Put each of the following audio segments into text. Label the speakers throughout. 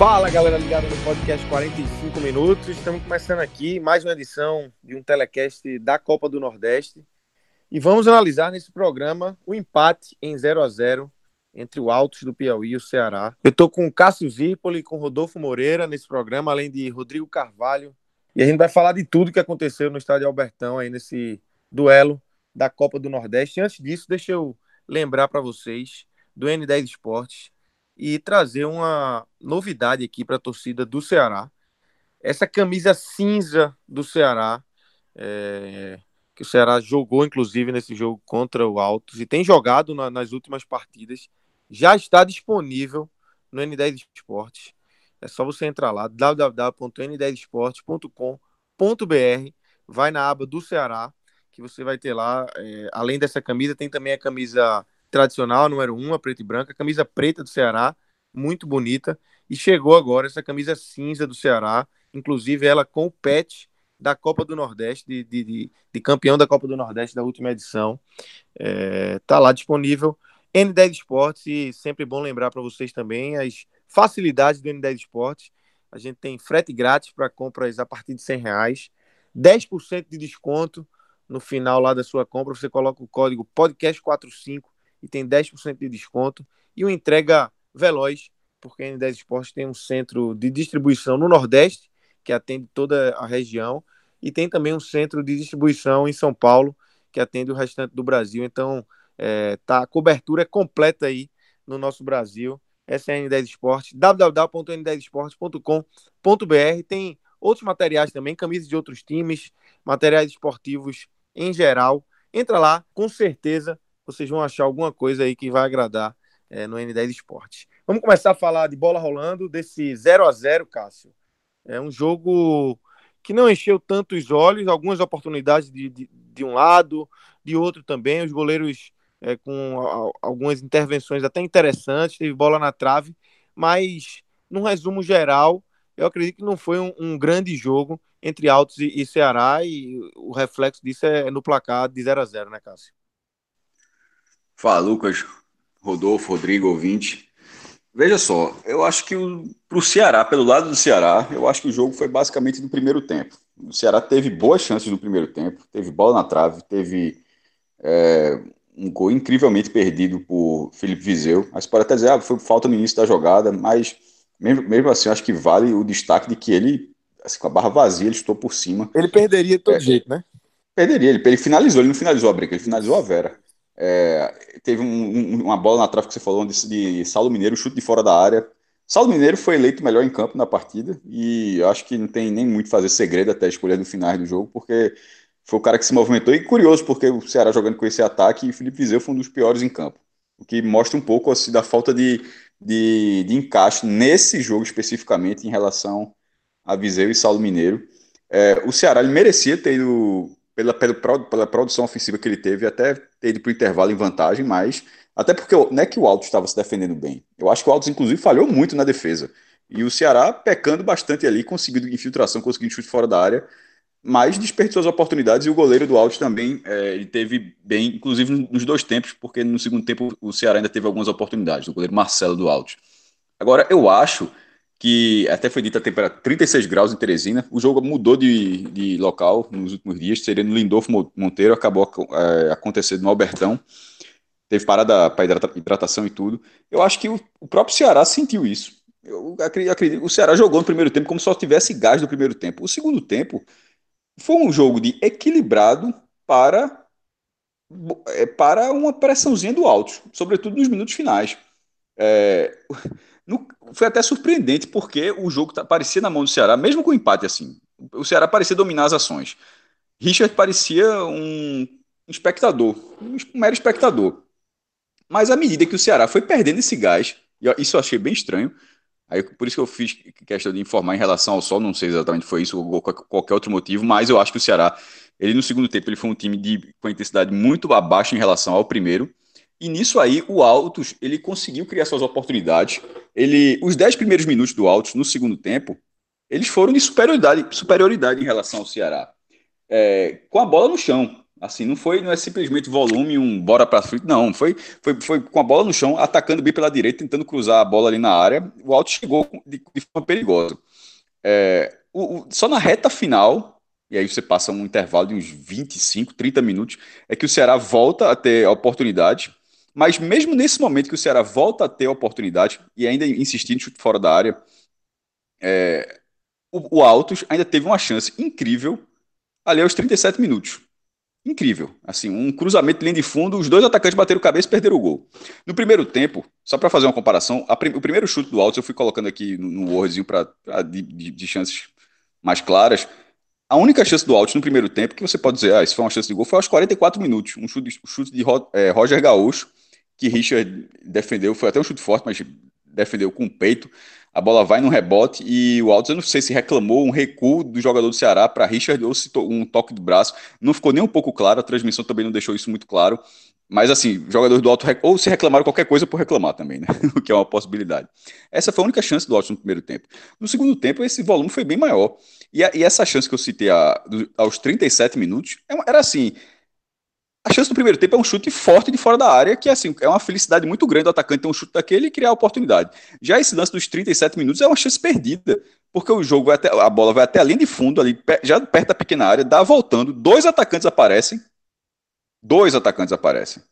Speaker 1: Fala galera ligada no podcast 45 minutos. Estamos começando aqui mais uma edição de um telecast da Copa do Nordeste. E vamos analisar nesse programa o empate em 0 a 0 entre o Altos do Piauí e o Ceará. Eu estou com o Cássio Zirpoli, com Rodolfo Moreira nesse programa, além de Rodrigo Carvalho. E a gente vai falar de tudo que aconteceu no estádio Albertão aí nesse duelo da Copa do Nordeste. Antes disso, deixa eu lembrar para vocês do N10 Esportes e trazer uma novidade aqui para a torcida do Ceará. Essa camisa cinza do Ceará, é, que o Ceará jogou inclusive nesse jogo contra o Altos e tem jogado na, nas últimas partidas, já está disponível no N10 Esportes. É só você entrar lá, www.n10esportes.com.br, vai na aba do Ceará, que você vai ter lá, é, além dessa camisa, tem também a camisa tradicional, número 1, a preta e branca, camisa preta do Ceará, muito bonita. E chegou agora essa camisa cinza do Ceará, inclusive ela com o pet da Copa do Nordeste, de, de, de, de campeão da Copa do Nordeste da última edição. É, tá lá disponível. N10 Esportes, e sempre bom lembrar para vocês também as facilidades do N10 Esportes. A gente tem frete grátis para compras a partir de 100 reais, 10% de desconto no final lá da sua compra. Você coloca o código podcast45 e tem 10% de desconto e uma entrega veloz, porque a N10 Esportes tem um centro de distribuição no Nordeste, que atende toda a região, e tem também um centro de distribuição em São Paulo, que atende o restante do Brasil. Então, é, tá, a cobertura é completa aí no nosso Brasil. Essa é a N10 Esportes, www.n10esportes.com.br. Tem outros materiais também, camisas de outros times, materiais esportivos em geral. Entra lá, com certeza vocês vão achar alguma coisa aí que vai agradar é, no N10 Esportes. Vamos começar a falar de bola rolando, desse 0 a 0 Cássio. É um jogo que não encheu tanto os olhos, algumas oportunidades de, de, de um lado, de outro também, os goleiros é, com a, algumas intervenções até interessantes, teve bola na trave, mas num resumo geral, eu acredito que não foi um, um grande jogo entre Altos e, e, Ceará, e o reflexo disso é no placar de 0 a 0 né, Cássio?
Speaker 2: Fala, Lucas, Rodolfo, Rodrigo, ouvinte. Veja só, eu acho que para o Ceará, pelo lado do Ceará, eu acho que o jogo foi basicamente no primeiro tempo. O Ceará teve boas chances no primeiro tempo, teve bola na trave, teve é, um gol incrivelmente perdido por Felipe Vizeu. Mas pode até dizer, ah, foi falta no início da jogada, mas mesmo, mesmo assim, eu acho que vale o destaque de que ele, assim, com a barra vazia, ele estou por cima.
Speaker 1: Ele perderia de todo é, jeito, né?
Speaker 2: Perderia, ele, ele finalizou, ele não finalizou a briga, ele finalizou a Vera. É, teve um, um, uma bola na trave que você falou de, de Saulo Mineiro, chute de fora da área. Saulo Mineiro foi eleito melhor em campo na partida e acho que não tem nem muito fazer segredo até a escolha do final do jogo, porque foi o cara que se movimentou. E curioso, porque o Ceará jogando com esse ataque e o Felipe Vizeu foi um dos piores em campo. O que mostra um pouco assim, da falta de, de, de encaixe nesse jogo especificamente em relação a Viseu e Saulo Mineiro. É, o Ceará merecia ter ido pela, pela, pela produção ofensiva que ele teve, até ter ido para o intervalo em vantagem, mas até porque não é que o Alto estava se defendendo bem. Eu acho que o Alto, inclusive, falhou muito na defesa. E o Ceará pecando bastante ali, conseguindo infiltração, conseguindo chute fora da área, mas desperdiçou as oportunidades e o goleiro do Alto também é, ele teve bem, inclusive nos dois tempos, porque no segundo tempo o Ceará ainda teve algumas oportunidades, o goleiro Marcelo do Alto. Agora, eu acho que até foi dita a temperatura 36 graus em Teresina. O jogo mudou de, de local nos últimos dias, seria no Lindolfo Monteiro, acabou é, acontecendo no Albertão. Teve parada para hidratação e tudo. Eu acho que o, o próprio Ceará sentiu isso. Eu acredito, o Ceará jogou no primeiro tempo como se só tivesse gás no primeiro tempo. O segundo tempo foi um jogo de equilibrado para é, para uma pressãozinha do alto, sobretudo nos minutos finais. É, no, foi até surpreendente porque o jogo tá, parecia na mão do Ceará, mesmo com o empate assim. O Ceará parecia dominar as ações. Richard parecia um espectador, um mero espectador. Mas à medida que o Ceará foi perdendo esse gás, isso eu achei bem estranho, Aí, por isso que eu fiz questão de informar em relação ao Sol, não sei exatamente foi isso ou qualquer outro motivo, mas eu acho que o Ceará, ele no segundo tempo, ele foi um time de, com intensidade muito abaixo em relação ao primeiro, e nisso aí o Altos, ele conseguiu criar suas oportunidades, ele, os 10 primeiros minutos do Altos no segundo tempo, eles foram de superioridade, superioridade em relação ao Ceará, é, com a bola no chão, Assim, não foi, não é simplesmente volume, um bora para frente, não. Foi, foi, foi com a bola no chão, atacando bem pela direita, tentando cruzar a bola ali na área. O Alto chegou de, de forma perigosa. É, o, o, só na reta final, e aí você passa um intervalo de uns 25, 30 minutos, é que o Ceará volta a ter oportunidade. Mas mesmo nesse momento que o Ceará volta a ter a oportunidade, e ainda insistindo em chute fora da área, é, o, o Altos ainda teve uma chance incrível ali aos 37 minutos incrível. Assim, um cruzamento de linha de fundo, os dois atacantes bateram cabeça e perderam o gol. No primeiro tempo, só para fazer uma comparação, prim o primeiro chute do Altos eu fui colocando aqui no, no Wordzinho para de, de, de, chances mais claras. A única chance do Altos no primeiro tempo, que você pode dizer, ah, isso foi uma chance de gol, foi aos 44 minutos. Um chute, um chute de é, Roger Gaúcho, que Richard defendeu, foi até um chute forte, mas defendeu com o peito a bola vai no rebote e o Altos, eu não sei se reclamou um recuo do jogador do Ceará para Richard ou se um toque do braço, não ficou nem um pouco claro, a transmissão também não deixou isso muito claro, mas assim, jogadores do Alto ou se reclamaram qualquer coisa por reclamar também, né? o que é uma possibilidade. Essa foi a única chance do Altos no primeiro tempo. No segundo tempo, esse volume foi bem maior. E, a, e essa chance que eu citei a, do, aos 37 minutos, é era assim, a chance do primeiro tempo é um chute forte de fora da área, que assim, é uma felicidade muito grande do atacante ter um chute daquele e criar a oportunidade. Já esse lance dos 37 minutos é uma chance perdida, porque o jogo vai até, a bola vai até a linha de fundo, ali, já perto da pequena área, dá voltando, dois atacantes aparecem, dois atacantes aparecem.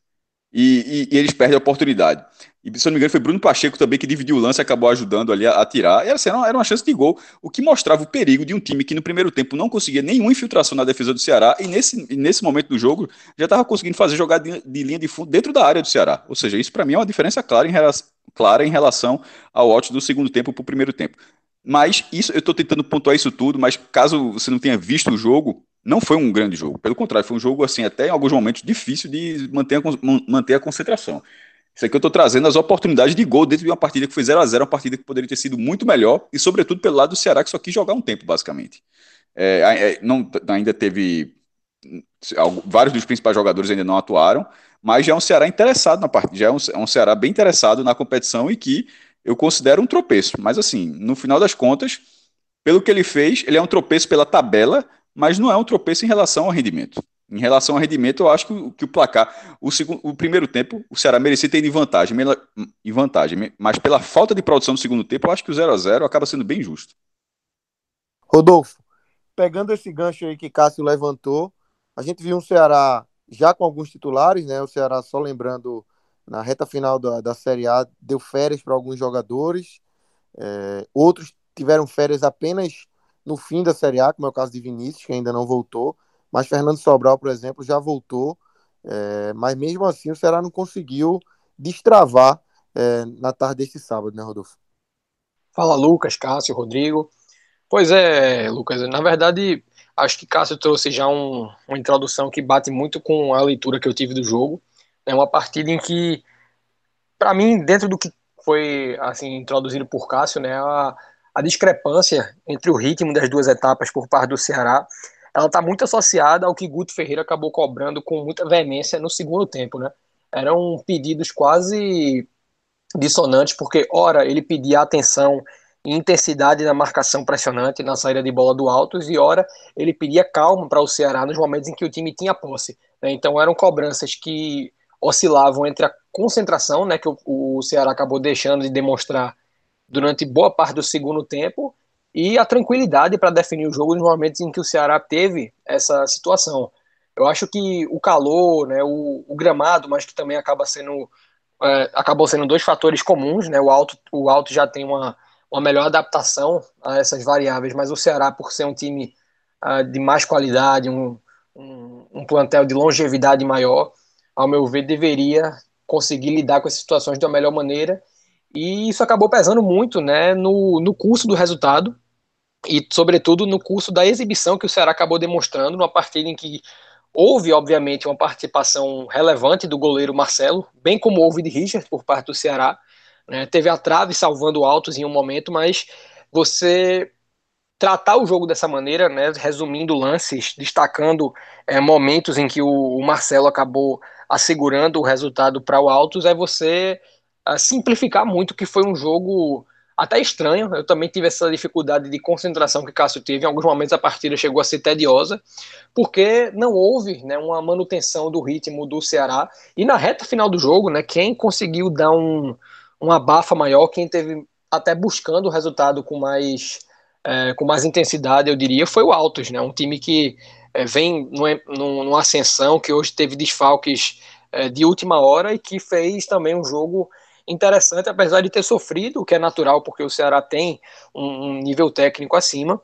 Speaker 2: E, e, e, eles perdem a oportunidade. E, se eu não me engano, foi Bruno Pacheco também que dividiu o lance e acabou ajudando ali a, a tirar. E assim, era, uma chance de gol, o que mostrava o perigo de um time que no primeiro tempo não conseguia nenhuma infiltração na defesa do Ceará e nesse, nesse momento do jogo já estava conseguindo fazer jogada de, de, linha de fundo dentro da área do Ceará. Ou seja, isso para mim é uma diferença clara em, clara em relação ao out do segundo tempo para o primeiro tempo. Mas isso, eu estou tentando pontuar isso tudo, mas caso você não tenha visto o jogo, não foi um grande jogo. Pelo contrário, foi um jogo, assim, até em alguns momentos difícil de manter a, manter a concentração. Isso aqui eu estou trazendo as oportunidades de gol dentro de uma partida que foi 0 a 0 uma partida que poderia ter sido muito melhor, e sobretudo pelo lado do Ceará, que só quis jogar um tempo, basicamente. É, é, não, ainda teve. Vários dos principais jogadores ainda não atuaram, mas já é um Ceará interessado na partida, já é um, é um Ceará bem interessado na competição e que eu considero um tropeço. Mas assim, no final das contas, pelo que ele fez, ele é um tropeço pela tabela, mas não é um tropeço em relação ao rendimento. Em relação ao rendimento, eu acho que, que o placar, o, segundo, o primeiro tempo, o Ceará merecia ter em vantagem, em vantagem, mas pela falta de produção no segundo tempo, eu acho que o 0 a 0 acaba sendo bem justo.
Speaker 1: Rodolfo, pegando esse gancho aí que Cássio levantou, a gente viu um Ceará já com alguns titulares, né? O Ceará, só lembrando, na reta final da, da Série A, deu férias para alguns jogadores, é, outros tiveram férias apenas no fim da Série A, como é o caso de Vinícius, que ainda não voltou, mas Fernando Sobral, por exemplo, já voltou, é, mas mesmo assim o Ceará não conseguiu destravar é, na tarde desse sábado, né, Rodolfo?
Speaker 3: Fala, Lucas, Cássio, Rodrigo. Pois é, Lucas, na verdade, acho que Cássio trouxe já um, uma introdução que bate muito com a leitura que eu tive do jogo. É uma partida em que, para mim, dentro do que foi assim introduzido por Cássio, né, a, a discrepância entre o ritmo das duas etapas por parte do Ceará, ela está muito associada ao que Guto Ferreira acabou cobrando com muita veemência no segundo tempo, né? Eram pedidos quase dissonantes, porque ora ele pedia atenção e intensidade na marcação pressionante na saída de bola do Altos e ora ele pedia calma para o Ceará nos momentos em que o time tinha posse. Né? Então eram cobranças que oscilavam entre a concentração, né, que o, o Ceará acabou deixando de demonstrar durante boa parte do segundo tempo e a tranquilidade para definir o jogo nos momentos em que o Ceará teve essa situação. Eu acho que o calor, né, o, o gramado, mas que também acaba sendo é, acabou sendo dois fatores comuns, né? O alto, o alto já tem uma, uma melhor adaptação a essas variáveis, mas o Ceará, por ser um time uh, de mais qualidade, um, um, um, plantel de longevidade maior, ao meu ver, deveria conseguir lidar com essas situações de uma melhor maneira. E isso acabou pesando muito né, no, no curso do resultado e, sobretudo, no curso da exibição que o Ceará acabou demonstrando numa partida em que houve, obviamente, uma participação relevante do goleiro Marcelo, bem como houve de Richard por parte do Ceará. Né, teve a trave salvando altos em um momento, mas você tratar o jogo dessa maneira, né, resumindo lances, destacando é, momentos em que o, o, Marcelo acabou assegurando o resultado para o Altos, é você simplificar muito que foi um jogo até estranho. Eu também tive essa dificuldade de concentração que Cássio teve. Em alguns momentos a partida chegou a ser tediosa, porque não houve né, uma manutenção do ritmo do Ceará. E na reta final do jogo, né, quem conseguiu dar um, uma bafa maior, quem teve até buscando o resultado com mais é, com mais intensidade, eu diria, foi o Altos, né? Um time que é, vem numa ascensão, que hoje teve desfalques é, de última hora e que fez também um jogo interessante, apesar de ter sofrido, o que é natural, porque o Ceará tem um, um nível técnico acima.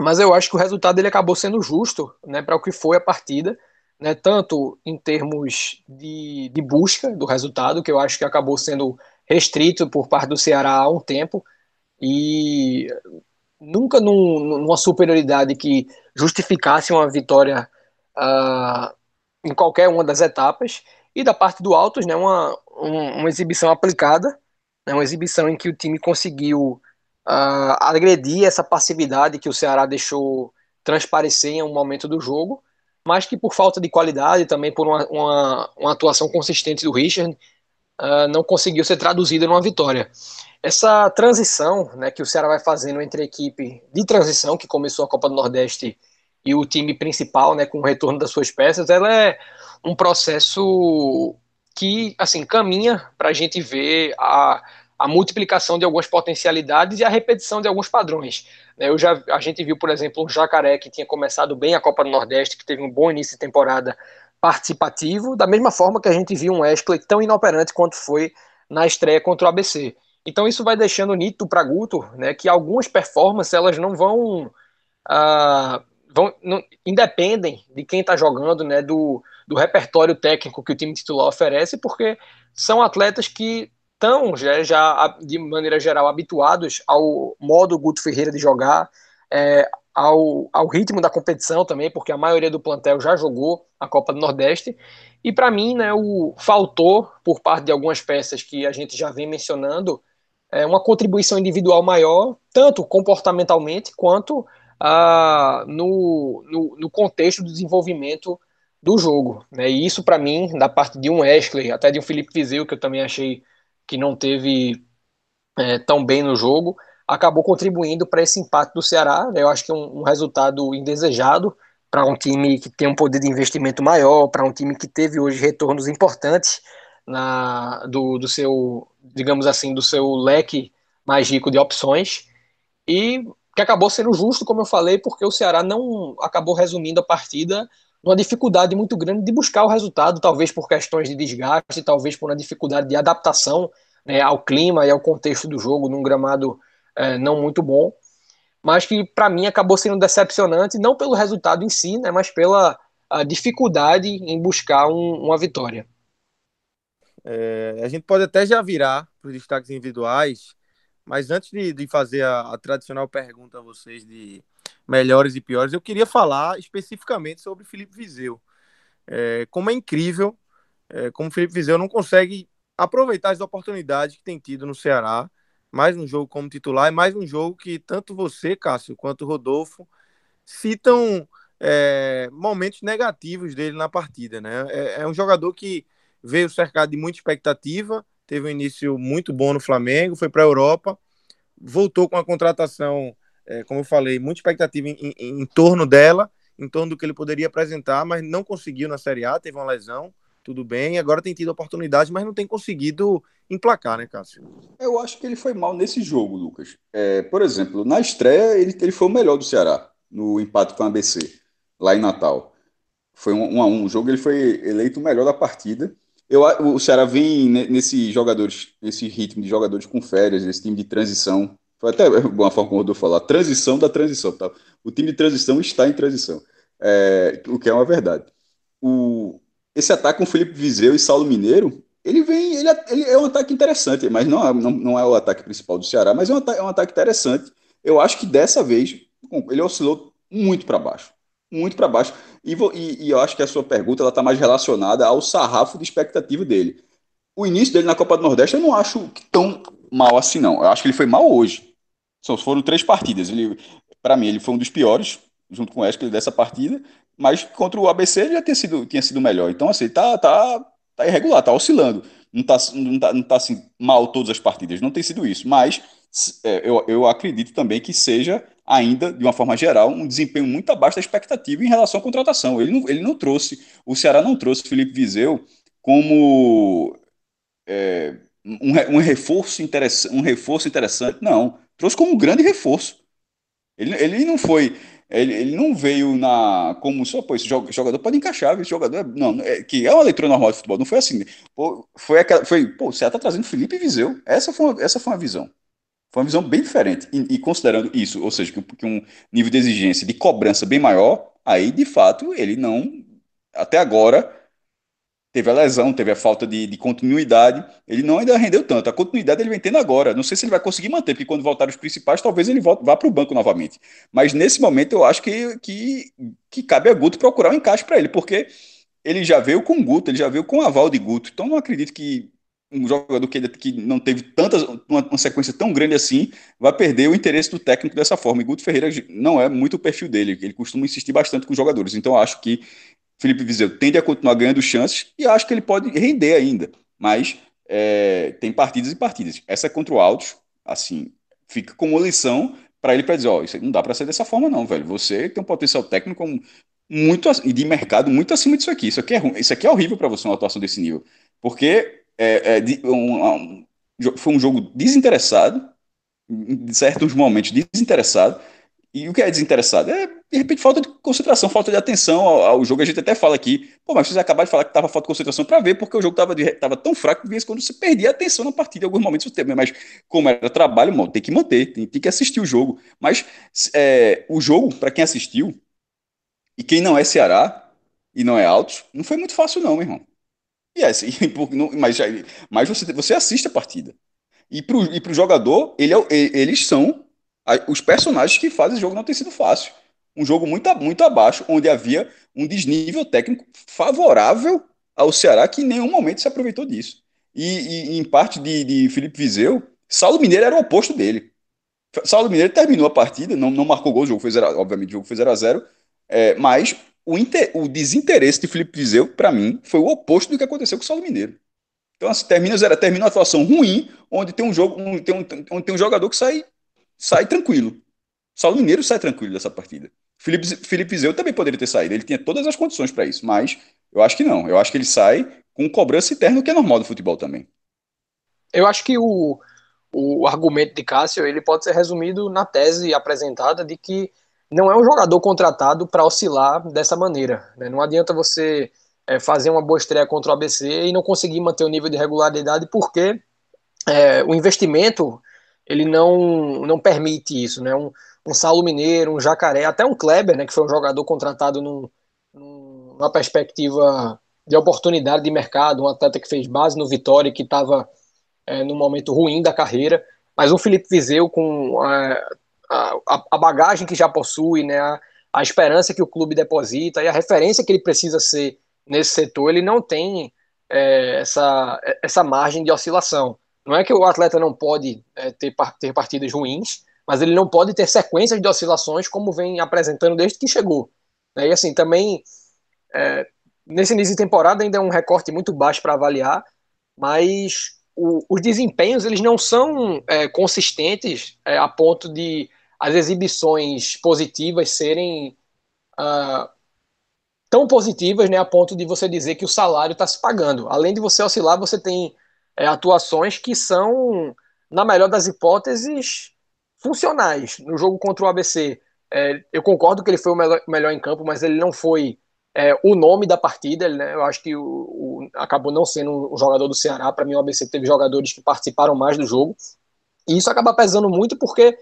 Speaker 3: Mas eu acho que o resultado ele acabou sendo justo né, para o que foi a partida, né, tanto em termos de, de busca do resultado, que eu acho que acabou sendo restrito por parte do Ceará há um tempo, e nunca num, numa superioridade que justificasse uma vitória uh, em qualquer uma das etapas. E da parte do Altos, né, uma, um, uma exibição aplicada, né, uma exibição em que o time conseguiu uh, agredir essa passividade que o Ceará deixou transparecer em um momento do jogo, mas que por falta de qualidade, também por uma, uma, uma atuação consistente do Richard, uh, não conseguiu ser traduzida numa vitória. Essa transição né, que o Ceará vai fazendo entre a equipe de transição, que começou a Copa do Nordeste, e o time principal, né, com o retorno das suas peças, ela é um processo que assim caminha para a gente ver a, a multiplicação de algumas potencialidades e a repetição de alguns padrões. Né. Eu já, a gente viu, por exemplo, um Jacaré que tinha começado bem a Copa do Nordeste, que teve um bom início de temporada participativo, da mesma forma que a gente viu um Wesley tão inoperante quanto foi na estreia contra o ABC. Então isso vai deixando nítido para Guto, né, que algumas performances elas não vão, uh, vão não, independem de quem está jogando, né, do, do repertório técnico que o time titular oferece, porque são atletas que estão já, já de maneira geral habituados ao modo Guto Ferreira de jogar, é, ao, ao ritmo da competição também, porque a maioria do plantel já jogou a Copa do Nordeste. E para mim, né, o faltou por parte de algumas peças que a gente já vem mencionando é, uma contribuição individual maior, tanto comportamentalmente quanto ah, no, no, no, contexto do desenvolvimento do jogo. Né? E isso, para mim, da parte de um Ashley, até de um Felipe Vizeu, que eu também achei que não teve é, tão bem no jogo, acabou contribuindo para esse empate do Ceará. Né? Eu acho que é um, um resultado indesejado para um time que tem um poder de investimento maior, para um time que teve hoje retornos importantes na, do, do seu, digamos assim, do seu leque mais rico de opções e que acabou sendo justo, como eu falei, porque o Ceará não acabou resumindo a partida numa dificuldade muito grande de buscar o resultado, talvez por questões de desgaste, talvez por uma dificuldade de adaptação né, ao clima e ao contexto do jogo num gramado é, não muito bom, mas que para mim acabou sendo decepcionante, não pelo resultado em si, né, mas pela dificuldade em buscar um, uma vitória.
Speaker 1: É, a gente pode até já virar para os destaques individuais, mas antes de, de fazer a, a, tradicional pergunta a vocês de melhores e piores, eu queria falar especificamente sobre Felipe Vizeu. É, como é incrível é, como Felipe Vizeu não consegue aproveitar as oportunidades que tem tido no Ceará, mais um jogo como titular, e mais um jogo que tanto você, Cássio, quanto Rodolfo citam é, momentos negativos dele na partida. Né? É, é um jogador que veio cercado de muita expectativa, teve um início muito bom no Flamengo, foi para a Europa, voltou com a contratação, é, como eu falei, muita expectativa em, em, em, torno dela, em torno do que ele poderia apresentar, mas não conseguiu na Série A, teve uma lesão, tudo bem, agora tem tido oportunidade, mas não tem conseguido emplacar, né, Cássio?
Speaker 2: Eu acho que ele foi mal nesse jogo, Lucas. É, por exemplo, na estreia, ele, ele foi o melhor do Ceará, no empate com a ABC, lá em Natal. Foi um, um a um. O jogo ele foi eleito o melhor da partida. Eu, o Ceará vem nesse jogadores, nesse ritmo de jogadores com férias, esse time de transição. Foi até uma forma como Rodolfo falar, transição da transição. Tá? O time de transição está em transição, é, o que é uma verdade. O, esse ataque com Felipe Viseu e Saulo Mineiro, ele vem, ele, é, ele é um ataque interessante, mas não é, não, não é o ataque principal do Ceará, mas é um, é um ataque interessante. Eu acho que dessa vez ele oscilou muito para baixo, muito para baixo. E, e, e, eu acho que a sua pergunta está mais relacionada ao sarrafo de expectativa dele. O início dele na Copa do Nordeste eu não acho tão mal assim, não. Eu acho que ele foi mal hoje. Só foram três partidas. Ele, para mim, ele foi um dos piores, junto com o Wesley, dessa partida. Mas contra o ABC ele já tinha sido, tinha sido melhor. Então, assim, tá, tá, tá irregular, tá oscilando. Não tá, não tá, não tá assim, mal todas as partidas. Não tem sido isso. Mas é, eu, eu acredito também que seja ainda, de uma forma geral, um desempenho muito abaixo da expectativa em relação à contratação. Ele não, ele não trouxe, o Ceará não trouxe Felipe Viseu como é, um, um, reforço interessante, um reforço interessante, não. Trouxe como um grande reforço. Ele, ele não foi. Ele, ele não veio na como só, pô, esse jogador pode encaixar, esse jogador é, não, é, que é uma leitura normal de futebol, não foi assim. Pô, foi aquela, foi, pô, você tá trazendo Felipe Viseu. Essa foi essa foi uma visão. Foi uma visão bem diferente. E, e considerando isso, ou seja, que, que um nível de exigência, de cobrança bem maior, aí de fato ele não, até agora, teve a lesão, teve a falta de, de, continuidade. Ele não ainda rendeu tanto. A continuidade ele vem tendo agora. Não sei se ele vai conseguir manter, porque quando voltar os principais, talvez ele volte, vá para o banco novamente. Mas nesse momento eu acho que, que, que cabe a Guto procurar um encaixe para ele, porque ele já veio com Guto, ele já veio com o aval de Guto. Então não acredito que um jogador que, que não teve tantas, uma, uma, sequência tão grande assim, vai perder o interesse do técnico dessa forma. E Guto Ferreira não é muito o perfil dele, ele costuma insistir bastante com os jogadores. Então acho que Felipe Viseu tende a continuar ganhando chances e acho que ele pode render ainda. Mas é, tem partidas e partidas. Essa é contra o Altos, assim, fica como lição para ele para dizer, ó, isso não dá para ser dessa forma não, velho. Você tem um potencial técnico muito e de mercado muito acima disso aqui. Isso aqui é, isso aqui é horrível para você uma atuação desse nível, porque é, é um, um, foi um jogo desinteressado, em certos momentos desinteressado. E o que é desinteressado? É, de repente, falta de concentração, falta de atenção ao, ao jogo. A gente até fala aqui, pô, mas vocês acabaram de falar que estava falta de concentração para ver, porque o jogo estava tão fraco que vez quando você perdia a atenção na partida, em alguns momentos você teve. Mas, como era trabalho, mano, tem que manter, tem, tem que assistir o jogo. Mas é, o jogo, para quem assistiu, e quem não é Ceará e não é Altos, não foi muito fácil, não, meu irmão. E assim, mas, mas você, você assiste a partida. E para o jogador, ele é, eles são os personagens que fazem o jogo não ter sido fácil. Um jogo muito, muito abaixo, onde havia um desnível técnico favorável ao Ceará, que em nenhum momento se aproveitou disso. E, e em parte de, de Felipe Vizeu, Saulo Mineiro era o oposto dele. Saulo Mineiro terminou a partida, não, não marcou gol, o jogo foi zero, obviamente o jogo foi 0 a 0 é, mas o, inter, o desinteresse de Felipe Viseu, para mim, foi o oposto do que aconteceu com o Saulo Mineiro. Então, assim, termina, zero, termina uma atuação ruim, onde tem um jogo, um, tem um, onde tem um jogador que sai, sai tranquilo. Saulo Mineiro sai tranquilo dessa partida. Felipe, Felipe Viseu também poderia ter saído, ele tinha todas as condições para isso, mas eu acho que não. Eu acho que ele sai com cobrança interna, que é normal do futebol também.
Speaker 3: Eu acho que o, o argumento de Cássio ele pode ser resumido na tese apresentada de que não é um jogador contratado para oscilar dessa maneira. Né? Não adianta você é, fazer uma boa estreia contra o ABC e não conseguir manter o nível de regularidade porque é, o investimento ele não, não permite isso. Né? Um, um Saulo Mineiro, um Jacaré, até um Kleber, né, que foi um jogador contratado num, numa perspectiva de oportunidade de mercado, um atleta que fez base no Vitória que estava é, num momento ruim da carreira, mas um Felipe Vizeu com é, a, a, bagagem que já possui, né, a, a, esperança que o clube deposita e a referência que ele precisa ser nesse setor, ele não tem é, essa, essa margem de oscilação. Não é que o atleta não pode é, ter, ter partidas ruins, mas ele não pode ter sequências de oscilações como vem apresentando desde que chegou. Né? E assim, também, é, nesse início de temporada ainda é um recorte muito baixo para avaliar, mas o, os desempenhos eles não são é, consistentes é, a ponto de as exibições positivas serem uh, tão positivas né, a ponto de você dizer que o salário está se pagando. Além de você oscilar, você tem é, atuações que são, na melhor das hipóteses, funcionais. No jogo contra o ABC, é, eu concordo que ele foi o melhor, melhor em campo, mas ele não foi é, o nome da partida. Né, eu acho que o, o, acabou não sendo um jogador do Ceará. Para mim, o ABC teve jogadores que participaram mais do jogo. E isso acaba pesando muito porque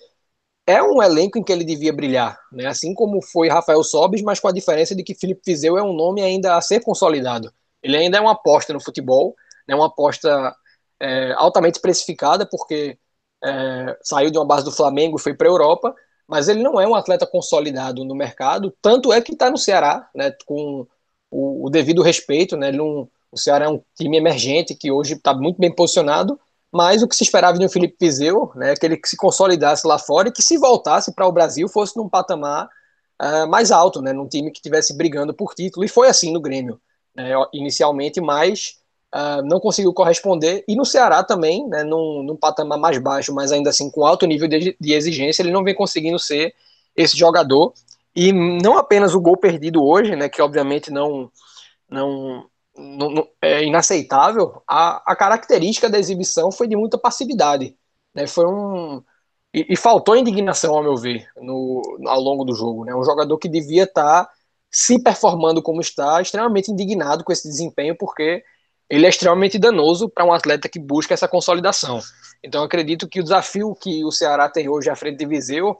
Speaker 3: é um elenco em que ele devia brilhar, né? assim como foi Rafael Sobis, mas com a diferença de que Felipe Fizeu é um nome ainda a ser consolidado. Ele ainda é uma aposta no futebol, né, uma aposta é, altamente precificada, porque é, saiu de uma base do Flamengo, foi para a Europa, mas ele não é um atleta consolidado no mercado, tanto é que está no Ceará, né, com o, o devido respeito, né, o Ceará é um time emergente que hoje está muito bem posicionado, mas o que se esperava de um Felipe Vizeu, né, que ele se consolidasse lá fora e que se voltasse para o Brasil fosse num patamar uh, mais alto, né, num time que estivesse brigando por título, e foi assim no Grêmio, né, inicialmente, mas uh, não conseguiu corresponder, e no Ceará também, né, num, num patamar mais baixo, mas ainda assim com alto nível de, de exigência, ele não vem conseguindo ser esse jogador, e não apenas o gol perdido hoje, né, que obviamente não, não, é inaceitável, a, a característica da exibição foi de muita passividade, né, foi um... E, e faltou indignação, ao meu ver, no, ao longo do jogo, né, um jogador que devia estar tá se performando como está, extremamente indignado com esse desempenho, porque ele é extremamente danoso para um atleta que busca essa consolidação. Então, acredito que o desafio que o Ceará tem hoje à frente de Viseu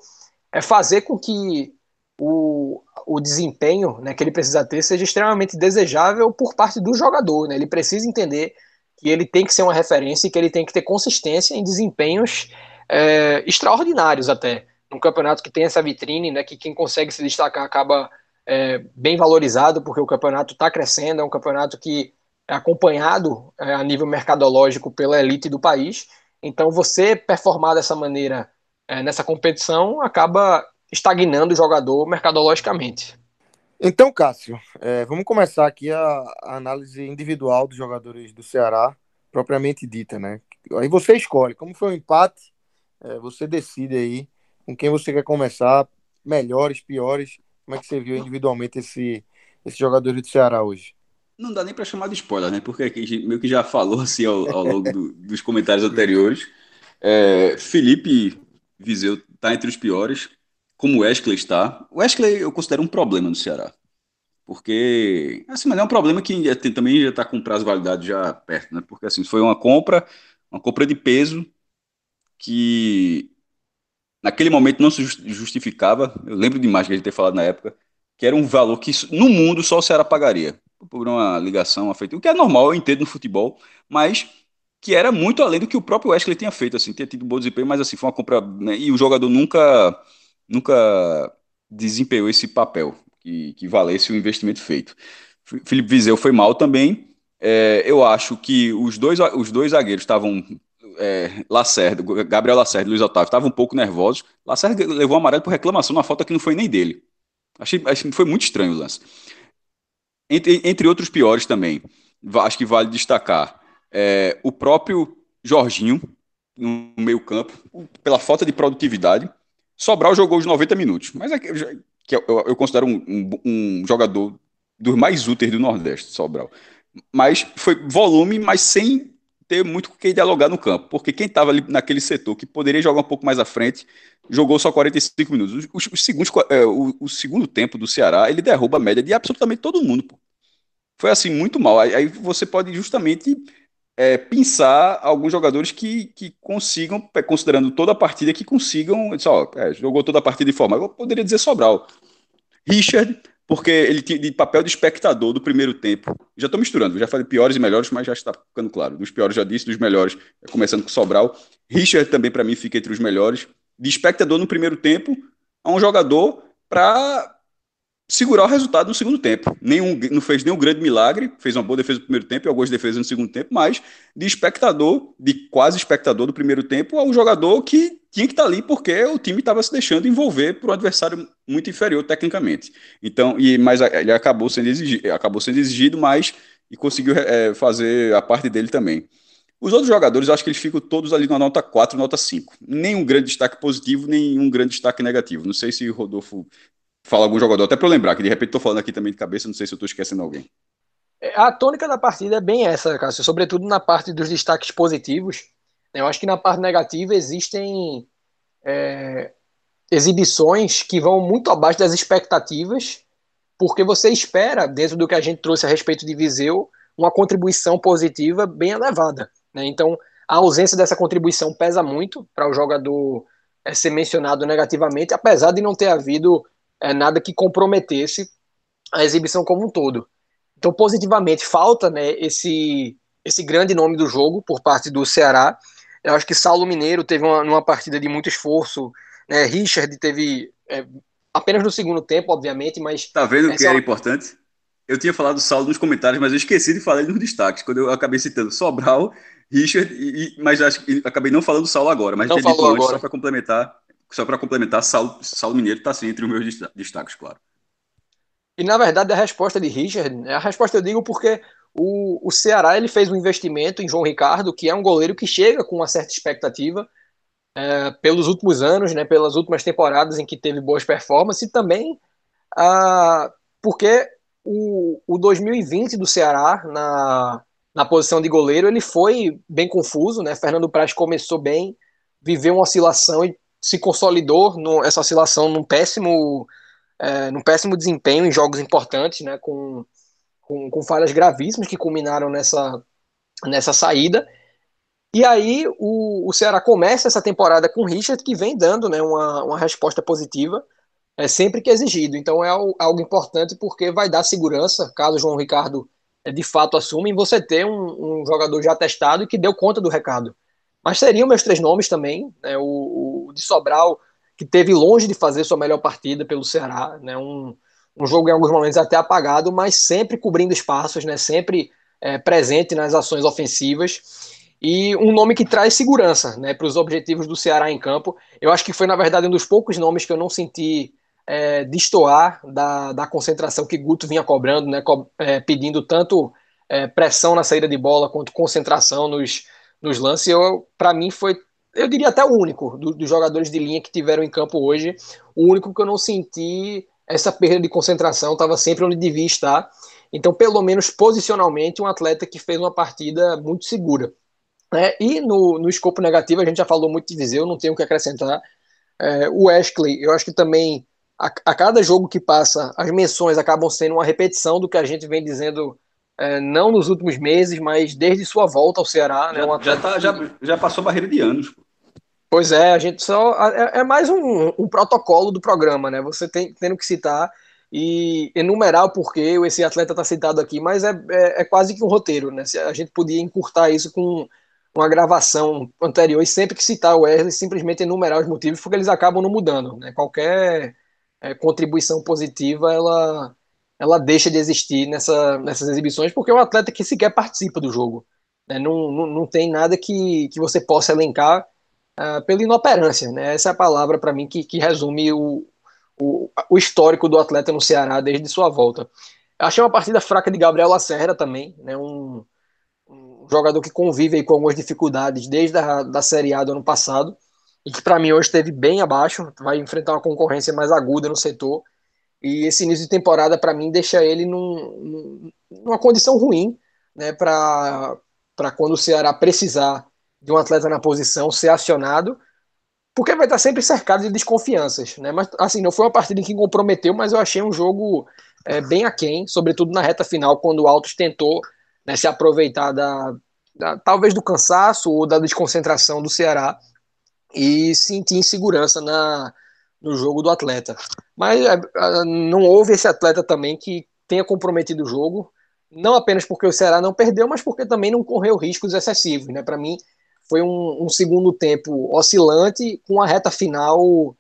Speaker 3: é fazer com que o, o desempenho né, que ele precisa ter seja extremamente desejável por parte do jogador. Né? Ele precisa entender que ele tem que ser uma referência e que ele tem que ter consistência em desempenhos é, extraordinários até. Um campeonato que tem essa vitrine, né, que quem consegue se destacar acaba é, bem valorizado, porque o campeonato está crescendo, é um campeonato que acompanhado é, a nível mercadológico pela elite do país. Então, você performar dessa maneira é, nessa competição acaba estagnando o jogador mercadologicamente.
Speaker 1: Então, Cássio, é, vamos começar aqui a, a, análise individual dos jogadores do Ceará, propriamente dita, né? Aí você escolhe, como foi o empate, é, você decide aí com quem você quer começar, melhores, piores, como é que você viu individualmente esse, esse jogador do Ceará hoje?
Speaker 2: Não dá nem para chamar de spoiler, né? Porque aqui meio que já falou assim ao, ao longo do, dos comentários anteriores. É, Felipe Viseu está entre os piores, como Wesley está. Wesley eu considero um problema no Ceará. Porque, assim, mas é um problema que tem, também já está com prazo de validade já perto, né? Porque, assim, foi uma compra, uma compra de peso que naquele momento não se justificava. Eu lembro demais que a gente ter falado na época que era um valor que no mundo só o Ceará pagaria por uma ligação afetiva, o que é normal, eu entendo no futebol, mas que era muito além do que o próprio Wesley tinha feito, assim, tinha tido bom desempenho, mas assim, foi uma compra, né, e o jogador nunca nunca desempenhou esse papel que, que valesse o investimento feito. Felipe Vizeu foi mal também, é, eu acho que os dois, os dois zagueiros estavam é, Lacerda, Gabriel Lacerda e Luiz Otávio estavam um pouco nervosos. Lacerda levou um amarelo por reclamação na falta que não foi nem dele. Achei, achei foi muito estranho o lance. Entre, entre outros piores também, acho que vale destacar é, o próprio Jorginho no meio campo, pela falta de produtividade. Sobral jogou os 90 minutos, mas é que eu, eu, considero um, um, um, jogador dos mais úteis do Nordeste, Sobral. Mas foi volume, mas sem ter muito com quem dialogar no campo, porque quem estava ali naquele setor que poderia jogar um pouco mais à frente, jogou só 45 minutos. Os, os é, o, o, segundo tempo do Ceará, ele derruba a média de absolutamente todo mundo. Pô. Foi assim, muito mal. Aí, você pode justamente é, pensar alguns jogadores que, que consigam, é, considerando toda a partida, que consigam. Só, é, jogou toda a partida de forma. Eu poderia dizer Sobral. Richard porque ele tinha de papel de espectador do primeiro tempo. Já estou misturando, já falei piores e melhores, mas já está ficando claro. Dos piores já disse, dos melhores, começando com Sobral. Richard também para mim fica entre os melhores. De espectador no primeiro tempo a um jogador para segurar o resultado no segundo tempo. Nenhum, não fez nenhum grande milagre, fez uma boa defesa no primeiro tempo e algumas defesas no segundo tempo, mas de espectador, de quase espectador do primeiro tempo, a um jogador que tinha que estar ali porque o time estava se deixando envolver por um adversário muito inferior tecnicamente. Então, e mas ele acabou sendo exigido, acabou sendo exigido, mas e conseguiu é, fazer a parte dele também. Os outros jogadores, acho que eles ficam todos ali na nota 4, nota 5. Nenhum grande destaque positivo, nenhum grande destaque negativo. Não sei se o Rodolfo fala algum jogador, até para lembrar, que de repente estou falando aqui também de cabeça, não sei se eu estou esquecendo alguém.
Speaker 3: É, a tônica da partida é bem essa, Cássio, sobretudo na parte dos destaques positivos. Eu acho que na parte negativa existem é, exibições que vão muito abaixo das expectativas, porque você espera, dentro do que a gente trouxe a respeito de Viseu, uma contribuição positiva bem elevada. Né? Então, a ausência dessa contribuição pesa muito para o jogador é, ser mencionado negativamente, apesar de não ter havido é, nada que comprometesse a exibição como um todo. Então, positivamente, falta né, esse, esse grande nome do jogo por parte do Ceará. Eu acho que Saulo Mineiro teve uma, uma partida de muito esforço. Né, Richard teve é, apenas no segundo tempo, obviamente, mas.
Speaker 2: Tá vendo o que era importante? Eu tinha falado do Saulo nos comentários, mas eu esqueci de falar nos destaques, quando eu acabei citando Sobral, Richard, e, mas acho acabei não falando do Saulo agora, mas
Speaker 3: não
Speaker 2: dito
Speaker 3: antes,
Speaker 2: só para complementar, só para complementar, Saulo, Saulo Mineiro está sim entre os meus destaques, claro.
Speaker 3: E na verdade a resposta de Richard, a resposta eu digo porque o, o Ceará ele fez um investimento em João Ricardo, que é um goleiro que chega com uma certa expectativa é, pelos últimos anos, né, pelas últimas temporadas em que teve boas performances, e também ah, porque o, o 2020 do Ceará na, na posição de goleiro ele foi bem confuso, né? Fernando Praz começou bem, viveu uma oscilação e se consolidou no, essa oscilação num péssimo, é, num péssimo desempenho em jogos importantes, né? Com com, com falhas gravíssimas que culminaram nessa, nessa saída. E aí o, o Ceará começa essa temporada com o Richard, que vem dando né, uma, uma resposta positiva é, sempre que exigido. Então é algo importante porque vai dar segurança, caso o João Ricardo é, de fato assuma, em você ter um, um, jogador já testado e que deu conta do recado. Mas seriam meus três nomes também, né, o, o de Sobral, que teve longe de fazer sua melhor partida pelo Ceará, né, um, um jogo em alguns momentos até apagado, mas sempre cobrindo espaços, né? Sempre é, presente nas ações ofensivas e um nome que traz segurança, né? Para os objetivos do Ceará em campo. Eu acho que foi na verdade um dos poucos nomes que eu não senti é, destoar da, da concentração que Guto vinha cobrando, né? Co é, pedindo tanto é, pressão na saída de bola quanto concentração nos, nos lances. Para mim foi eu diria até o único do, dos jogadores de linha que tiveram em campo hoje, o único que eu não senti essa perda de concentração estava sempre onde devia estar. Então, pelo menos posicionalmente, um atleta que fez uma partida muito segura. É, e no, no escopo negativo, a gente já falou muito de Viseu, não tenho o que acrescentar. É, o Wesley, eu acho que também, a, a, cada jogo que passa, as menções acabam sendo uma repetição do que a gente vem dizendo, é, não nos últimos meses, mas desde sua volta ao Ceará.
Speaker 2: Né, já,
Speaker 3: né,
Speaker 2: já, tá, já, já passou barreira de anos. Pô.
Speaker 3: Pois é, a gente só. É, é mais um, um, protocolo do programa, né? Você tem tendo que citar e enumerar o porquê esse atleta está citado aqui, mas é, é, é, quase que um roteiro, né? A gente podia encurtar isso com uma gravação anterior e sempre que citar o Wesley, simplesmente enumerar os motivos, porque eles acabam não mudando, né? Qualquer é, contribuição positiva, ela, ela deixa de existir nessa, nessas exibições, porque é um atleta que sequer participa do jogo. Né? Não, não, não tem nada que, que você possa elencar uh, pela inoperância. Né? Essa é a palavra para mim que, que resume o, o, o, histórico do atleta no Ceará desde sua volta. Achei uma partida fraca de Gabriel Lacerda também, né? um, um jogador que convive com algumas dificuldades desde a da Série A do ano passado e que para mim hoje esteve bem abaixo, vai enfrentar uma concorrência mais aguda no setor. E esse início de temporada, para mim, deixa ele num, numa condição ruim né, para quando o Ceará precisar de um atleta na posição ser acionado, porque vai estar sempre cercado de desconfianças, né? Mas assim, não foi uma partida que comprometeu, mas eu achei um jogo é, bem aquém, sobretudo na reta final, quando o Altos tentou né, se aproveitar da, da, talvez do cansaço ou da desconcentração do Ceará e sentir insegurança na, no jogo do atleta. Mas é, não houve esse atleta também que tenha comprometido o jogo, não apenas porque o Ceará não perdeu, mas porque também não correu riscos excessivos, né? Para mim, foi um, um, segundo tempo oscilante com a reta final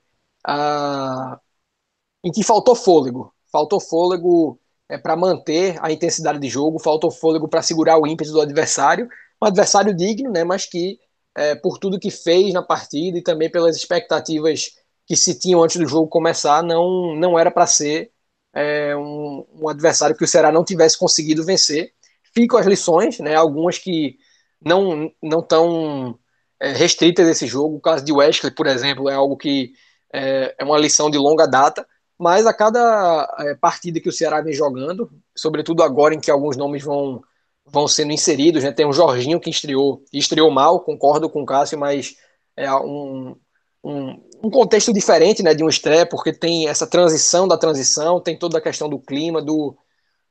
Speaker 3: em que faltou fôlego. Faltou fôlego é, para manter a intensidade de jogo, faltou fôlego para segurar o ímpeto do adversário. Um adversário digno, né, mas que, é, por tudo que fez na partida e também pelas expectativas que se tinham antes do jogo começar, não, não era para ser é, um, um adversário que o Ceará não tivesse conseguido vencer. Ficam as lições, né, algumas que não não tão é, restritas desse jogo. O caso de Wesley, por exemplo, é algo que é, é uma lição de longa data, mas a cada é, partida que o Ceará vem jogando, sobretudo agora em que alguns nomes vão vão sendo inseridos, né? Tem o Jorginho que estreou, estreou mal, concordo com o Cássio, mas é um, um, um contexto diferente, né, de um estreia, porque tem essa transição da transição, tem toda a questão do clima, do,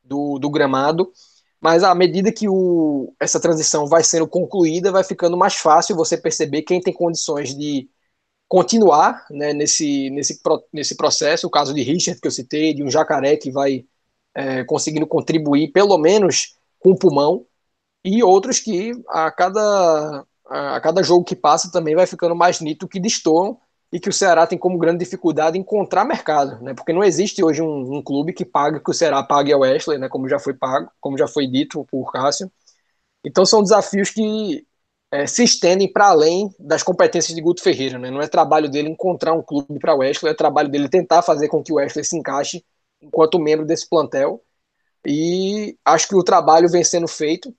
Speaker 3: do, do gramado, mas à medida que o, essa transição vai sendo concluída, vai ficando mais fácil você perceber quem tem condições de continuar né, nesse, nesse, nesse processo. O caso de Richard, que eu citei, de um jacaré que vai é, conseguindo contribuir, pelo menos com o pulmão, e outros que a cada, a cada jogo que passa também vai ficando mais nítido que destoam e que o Ceará tem como grande dificuldade encontrar mercado, né? Porque não existe hoje um, um, clube que pague que o Ceará pague ao Wesley, né? Como já foi pago, como já foi dito por Cássio. Então são desafios que é, se estendem para além das competências de Guto Ferreira, né? Não é trabalho dele encontrar um clube para o Wesley, é trabalho dele tentar fazer com que o Wesley se encaixe enquanto membro desse plantel. E acho que o trabalho vem sendo feito.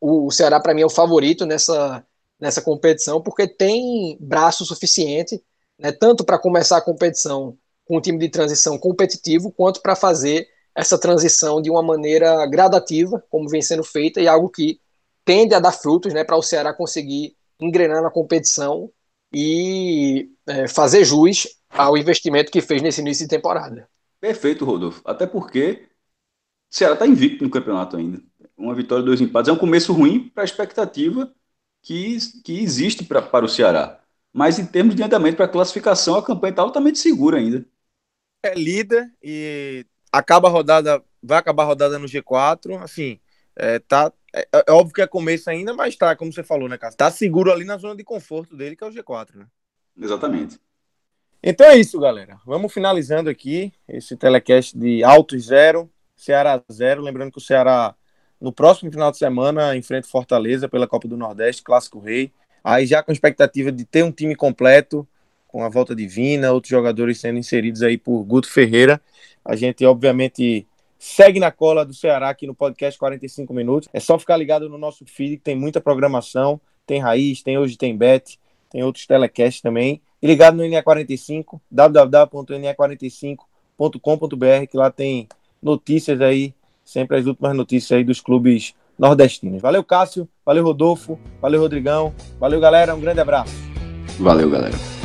Speaker 3: O, o Ceará para mim é o favorito nessa nessa competição porque tem braço suficiente né, tanto para começar a competição com um time de transição competitivo, quanto para fazer essa transição de uma maneira gradativa, como vem sendo feita, e algo que tende a dar frutos né, para o Ceará conseguir engrenar na competição e é, fazer jus ao investimento que fez nesse início de temporada.
Speaker 2: Perfeito, Rodolfo. Até porque o Ceará está invicto no campeonato ainda. Uma vitória, dois empates. É um começo ruim para a expectativa que, que existe pra, para o Ceará. Mas em termos de andamento para classificação, a campanha está altamente segura ainda.
Speaker 1: É líder e acaba a rodada, vai acabar a rodada no G4, assim, é, tá, é, é, óbvio que é começo ainda, mas tá, como você falou, né, cara? Tá seguro ali na zona de conforto dele, que é o G4, né?
Speaker 2: Exatamente.
Speaker 1: Então é isso, galera. Vamos finalizando aqui esse telecast de Altos Zero, Ceará Zero. Lembrando que o Ceará, no próximo final de semana, enfrenta Fortaleza pela Copa do Nordeste, Clássico Rei. Aí já com expectativa de ter um time completo, com a volta divina, outros jogadores sendo inseridos aí por Guto Ferreira. A gente, obviamente, segue na cola do Ceará aqui no podcast 45 minutos. É só ficar ligado no nosso feed, que tem muita programação. Tem Raiz, tem Hoje Tem Bet, tem outros telecasts também. E ligado no NE45, www.ne45.com.br, que lá tem notícias aí, sempre as últimas notícias aí dos clubes nordestinos. Valeu, Cássio. Valeu, Rodolfo. Valeu, Rodrigão. Valeu, galera. Um grande abraço.
Speaker 2: Valeu, galera.